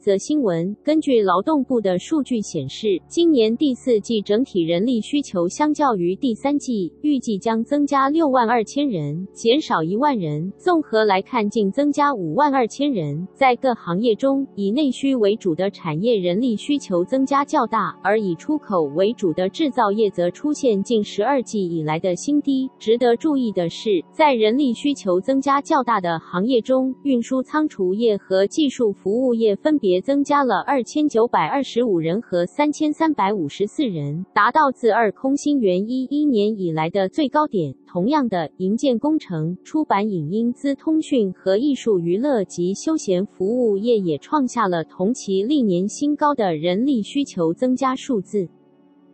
则新闻，根据劳动部的数据显示，今年第四季整体人力需求相较于第三季，预计将增加六万二千人，减少一万人。综合来看，净增加五万二千人。在各行业中，以内需为主的产业人力需求增加较大，而以出口为主的制造业则出现近十二季以来的新低。值得注意的是，在人力需求增加较大的行业中，运输仓储业和技术服务业。分别也增加了二千九百二十五人和三千三百五十四人，达到自二空心元一一年以来的最高点。同样的，营建工程、出版影音资通讯和艺术娱乐及休闲服务业也创下了同期历年新高的人力需求增加数字。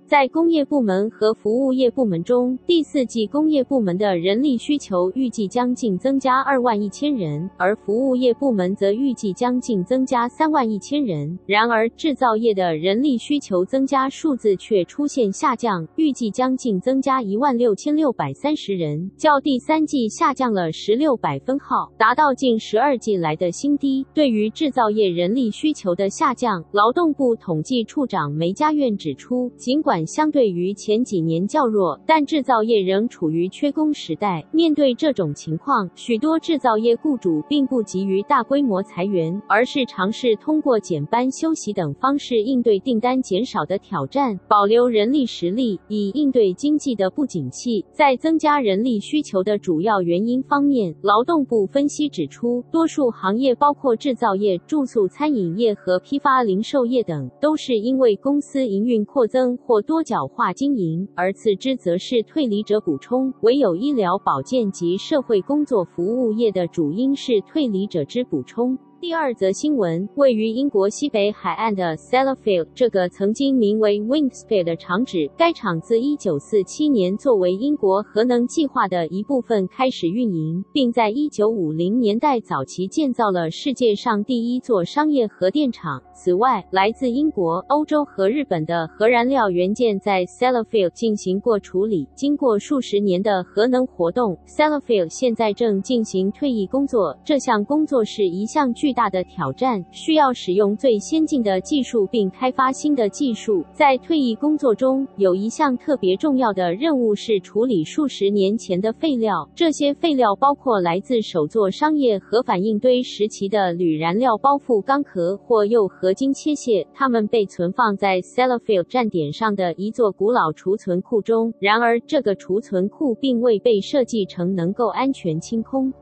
在工业部门和服务业部门中，第四季工业部门的人力需求预计将近增加二万一千人，而服务业部门则预计将近增加三万一千人。然而，制造业的人力需求增加数字却出现下降，预计将近增加一万六千六百三十人，较第三季下降了十六百分号，达到近十二季来的新低。对于制造业人力需求的下降，劳动部统计处长梅家院指出，尽管相对于前几年较弱，但制造业仍处于缺工时代。面对这种情况，许多制造业雇主并不急于大规模裁员，而是尝试通过减班休息等方式应对订单减少的挑战，保留人力实力，以应对经济的不景气。在增加人力需求的主要原因方面，劳动部分析指出，多数行业包括制造业、住宿餐饮业和批发零售业等，都是因为公司营运扩增或多角化经营，而次之则是退离者补充。唯有医疗保健及社会工作服务业的主因是退离者之补充。第二则新闻，位于英国西北海岸的 Sellafield 这个曾经名为 Windspear 的厂址，该厂自1947年作为英国核能计划的一部分开始运营，并在1950年代早期建造了世界上第一座商业核电厂。此外，来自英国、欧洲和日本的核燃料元件在 Sellafield 进行过处理。经过数十年的核能活动，Sellafield 现在正进行退役工作。这项工作是一项巨巨大的挑战，需要使用最先进的技术并开发新的技术。在退役工作中，有一项特别重要的任务是处理数十年前的废料。这些废料包括来自首座商业核反应堆时期的铝燃料包覆钢壳或铀合金切屑，它们被存放在 Sellafield 站点上的一座古老储存库中。然而，这个储存库并未被设计成能够安全清空。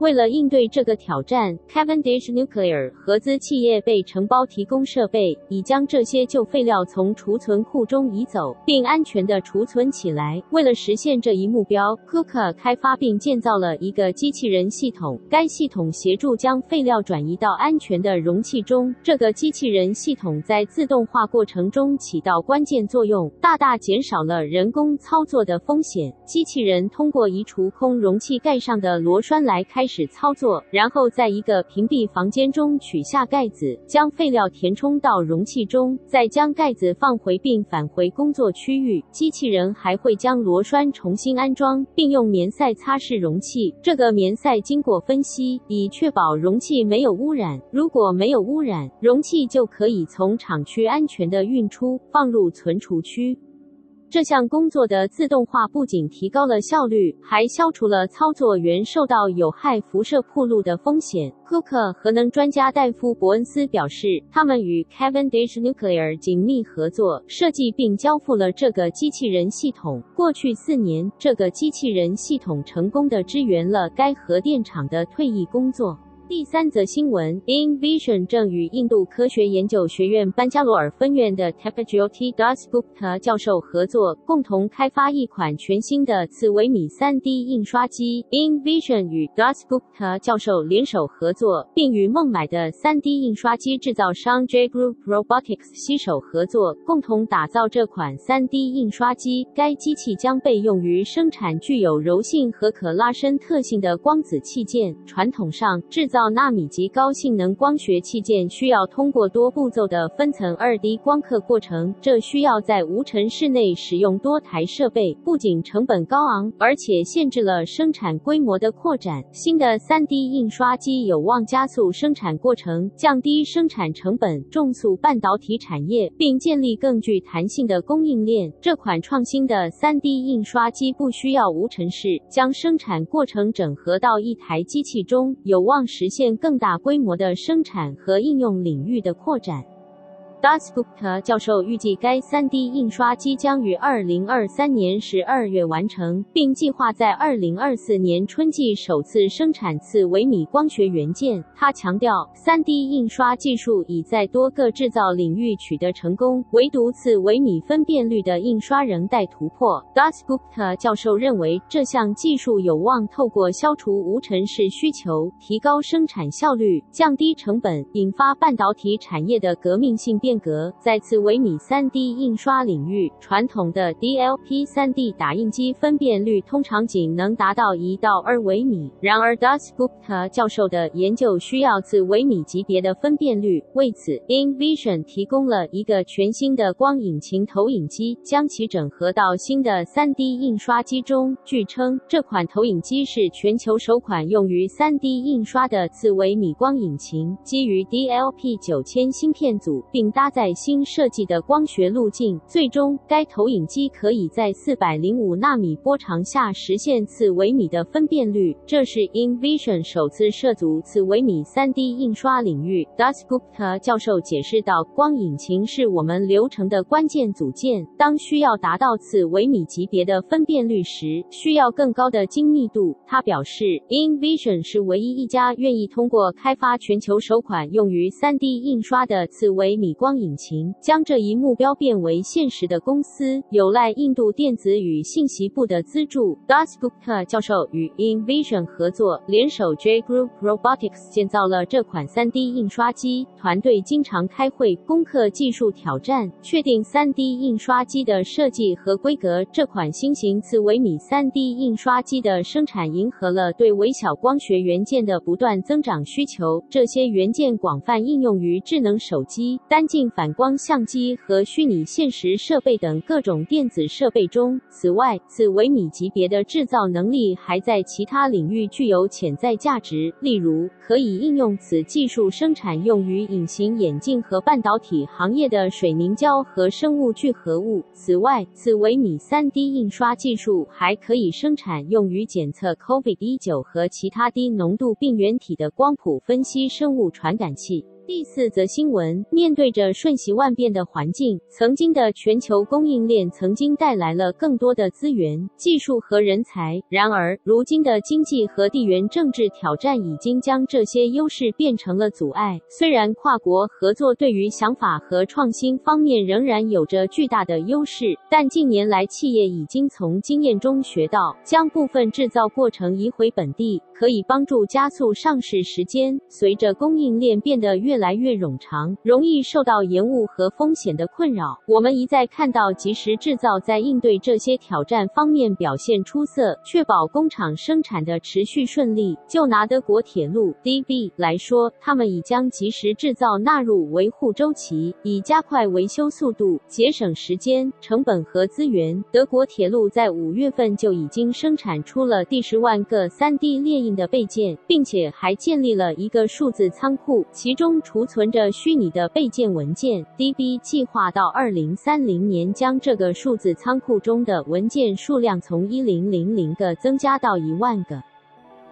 为了应对这个挑战，Cavendish Nuclear 合资企业被承包提供设备，以将这些旧废料从储存库中移走，并安全地储存起来。为了实现这一目标，Kuka 开发并建造了一个机器人系统，该系统协助将废料转移到安全的容器中。这个机器人系统在自动化过程中起到关键作用，大大减少了人工操作的风险。机器人通过移除空容器盖上的螺栓来开始操作，然后在一个屏蔽房间中取下盖子，将废料填充到容器中，再将盖子放回并返回工作区域。机器人还会将螺栓重新安装，并用棉塞擦拭容器。这个棉塞经过分析，以确保容器没有污染。如果没有污染，容器就可以从厂区安全地运出，放入存储区。这项工作的自动化不仅提高了效率，还消除了操作员受到有害辐射暴露的风险。库克核能专家戴夫·伯恩斯表示，他们与 Cavendish Nuclear 紧密合作，设计并交付了这个机器人系统。过去四年，这个机器人系统成功地支援了该核电厂的退役工作。第三则新闻，InVision 正与印度科学研究学院班加罗尔分院的 Tapajoti Dasgupta 教授合作，共同开发一款全新的次微米 3D 印刷机。InVision 与 Dasgupta 教授联手合作，并与孟买的 3D 印刷机制造商 J Group Robotics 携手合作，共同打造这款 3D 印刷机。该机器将被用于生产具有柔性和可拉伸特性的光子器件。传统上，制造造纳米级高性能光学器件需要通过多步骤的分层二 D 光刻过程，这需要在无尘室内使用多台设备，不仅成本高昂，而且限制了生产规模的扩展。新的 3D 印刷机有望加速生产过程，降低生产成本，重塑半导体产业，并建立更具弹性的供应链。这款创新的 3D 印刷机不需要无尘室，将生产过程整合到一台机器中，有望实实现更大规模的生产和应用领域的扩展。Dasgupta 教授预计，该 3D 印刷机将于2023年12月完成，并计划在2024年春季首次生产次微米光学元件。他强调，3D 印刷技术已在多个制造领域取得成功，唯独次微米分辨率的印刷仍待突破。Dasgupta 教授认为，这项技术有望透过消除无尘室需求，提高生产效率，降低成本，引发半导体产业的革命性变。变革在次微米 3D 印刷领域，传统的 DLP 3D 打印机分辨率通常仅能达到一到二微米。然而，Dasgupta 教授的研究需要次微米级别的分辨率。为此，InVision 提供了一个全新的光引擎投影机，将其整合到新的 3D 印刷机中。据称，这款投影机是全球首款用于 3D 印刷的次微米光引擎，基于 DLP 9000芯片组，并搭载新设计的光学路径，最终该投影机可以在四百零五纳米波长下实现次微米的分辨率。这是 InVision 首次涉足次微米 3D 印刷领域。Dasgupta 教授解释道：“光引擎是我们流程的关键组件。当需要达到次微米级别的分辨率时，需要更高的精密度。”他表示，InVision 是唯一一家愿意通过开发全球首款用于 3D 印刷的次微米光。光引擎将这一目标变为现实的公司，有赖印度电子与信息部的资助。Dasgupta 教授与 InVision 合作，联手 J Group Robotics 建造了这款 3D 印刷机。团队经常开会攻克技术挑战，确定 3D 印刷机的设计和规格。这款新型次微米 3D 印刷机的生产迎合了对微小光学元件的不断增长需求。这些元件广泛应用于智能手机、单镜。反光相机和虚拟现实设备等各种电子设备中。此外，此微米级别的制造能力还在其他领域具有潜在价值，例如可以应用此技术生产用于隐形眼镜和半导体行业的水凝胶和生物聚合物。此外，此微米 3D 印刷技术还可以生产用于检测 COVID-19 和其他低浓度病原体的光谱分析生物传感器。第四则新闻：面对着瞬息万变的环境，曾经的全球供应链曾经带来了更多的资源、技术和人才。然而，如今的经济和地缘政治挑战已经将这些优势变成了阻碍。虽然跨国合作对于想法和创新方面仍然有着巨大的优势，但近年来企业已经从经验中学到，将部分制造过程移回本地，可以帮助加速上市时间。随着供应链变得越来越冗长，容易受到延误和风险的困扰。我们一再看到及时制造在应对这些挑战方面表现出色，确保工厂生产的持续顺利。就拿德国铁路 DB 来说，他们已将及时制造纳入维护周期，以加快维修速度、节省时间、成本和资源。德国铁路在五月份就已经生产出了第十万个 3D 列印的备件，并且还建立了一个数字仓库，其中。储存着虚拟的备件文件，DB 计划到二零三零年将这个数字仓库中的文件数量从一零零零个增加到一万个。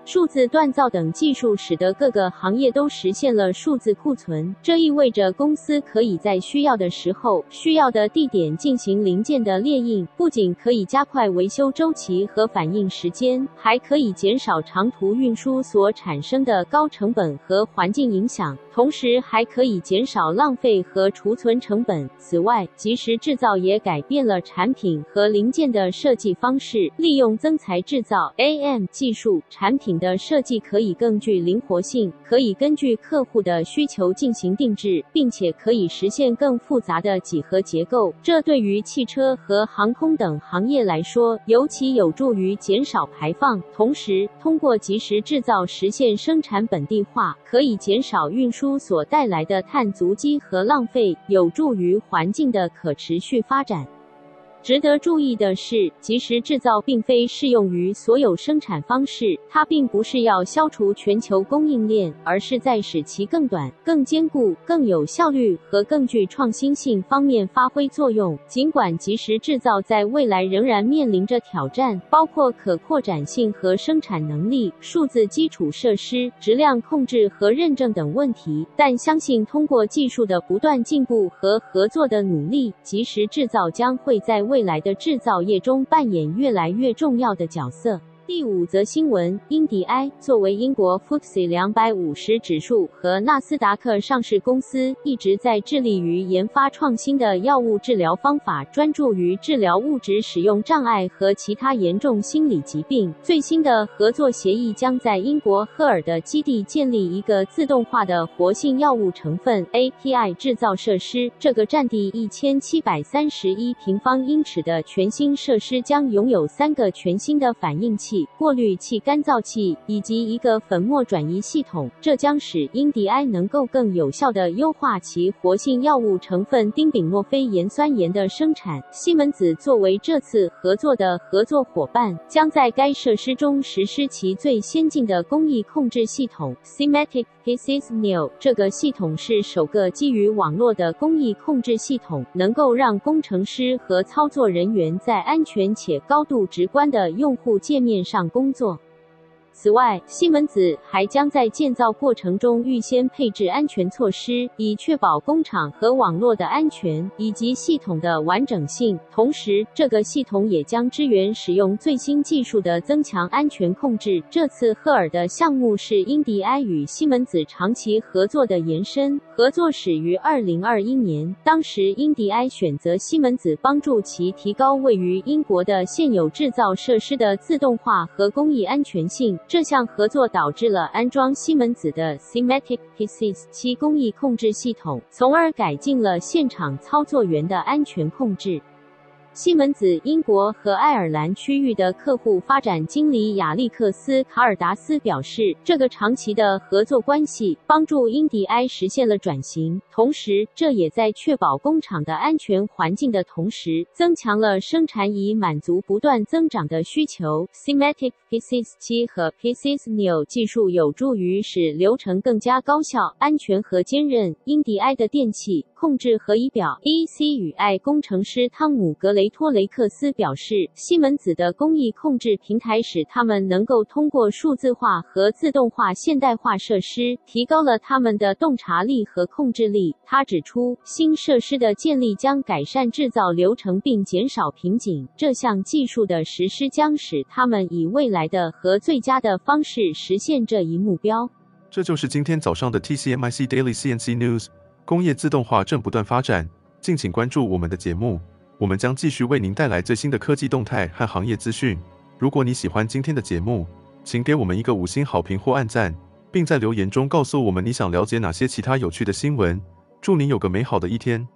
数字锻造等技术使得各个行业都实现了数字库存，这意味着公司可以在需要的时候、需要的地点进行零件的列印，不仅可以加快维修周期和反应时间，还可以减少长途运输所产生的高成本和环境影响。同时，还可以减少浪费和储存成本。此外，即时制造也改变了产品和零件的设计方式。利用增材制造 （AM） 技术，产品的设计可以更具灵活性，可以根据客户的需求进行定制，并且可以实现更复杂的几何结构。这对于汽车和航空等行业来说，尤其有助于减少排放。同时，通过即时制造实现生产本地化，可以减少运输。所带来的碳足迹和浪费，有助于环境的可持续发展。值得注意的是，即时制造并非适用于所有生产方式。它并不是要消除全球供应链，而是在使其更短、更坚固、更有效率和更具创新性方面发挥作用。尽管即时制造在未来仍然面临着挑战，包括可扩展性和生产能力、数字基础设施、质量控制和认证等问题，但相信通过技术的不断进步和合作的努力，即时制造将会在未未来的制造业中扮演越来越重要的角色。第五则新闻：英迪埃作为英国 FTSE 两百五十指数和纳斯达克上市公司，一直在致力于研发创新的药物治疗方法，专注于治疗物质使用障碍和其他严重心理疾病。最新的合作协议将在英国赫尔的基地建立一个自动化的活性药物成分 API 制造设施。这个占地一千七百三十一平方英尺的全新设施将拥有三个全新的反应器。过滤器、干燥器以及一个粉末转移系统，这将使英迪埃能够更有效地优化其活性药物成分丁丙诺非盐酸盐的生产。西门子作为这次合作的合作伙伴，将在该设施中实施其最先进的工艺控制系统 Simatic PCS new。这个系统是首个基于网络的工艺控制系统，能够让工程师和操作人员在安全且高度直观的用户界面上工作。此外，西门子还将在建造过程中预先配置安全措施，以确保工厂和网络的安全以及系统的完整性。同时，这个系统也将支援使用最新技术的增强安全控制。这次赫尔的项目是英迪埃与西门子长期合作的延伸，合作始于二零二一年，当时英迪埃选择西门子帮助其提高位于英国的现有制造设施的自动化和工艺安全性。这项合作导致了安装西门子的 Simatic PCS 七工艺控制系统，从而改进了现场操作员的安全控制。西门子英国和爱尔兰区域的客户发展经理亚历克斯·卡尔达斯表示，这个长期的合作关系帮助英迪埃实现了转型，同时这也在确保工厂的安全环境的同时，增强了生产以满足不断增长的需求。Simatic PCS 7和 PCS Neo 技术有助于使流程更加高效、安全和坚韧。英迪埃的电气控制和仪表 EC 与 I 工程师汤姆·格雷托雷克斯表示，西门子的工艺控制平台使他们能够通过数字化和自动化现代化设施，提高了他们的洞察力和控制力。他指出，新设施的建立将改善制造流程并减少瓶颈。这项技术的实施将使他们以未来的和最佳的方式实现这一目标。这就是今天早上的 TCMIC Daily CNC News。工业自动化正不断发展，敬请关注我们的节目，我们将继续为您带来最新的科技动态和行业资讯。如果你喜欢今天的节目，请给我们一个五星好评或按赞，并在留言中告诉我们你想了解哪些其他有趣的新闻。祝您有个美好的一天。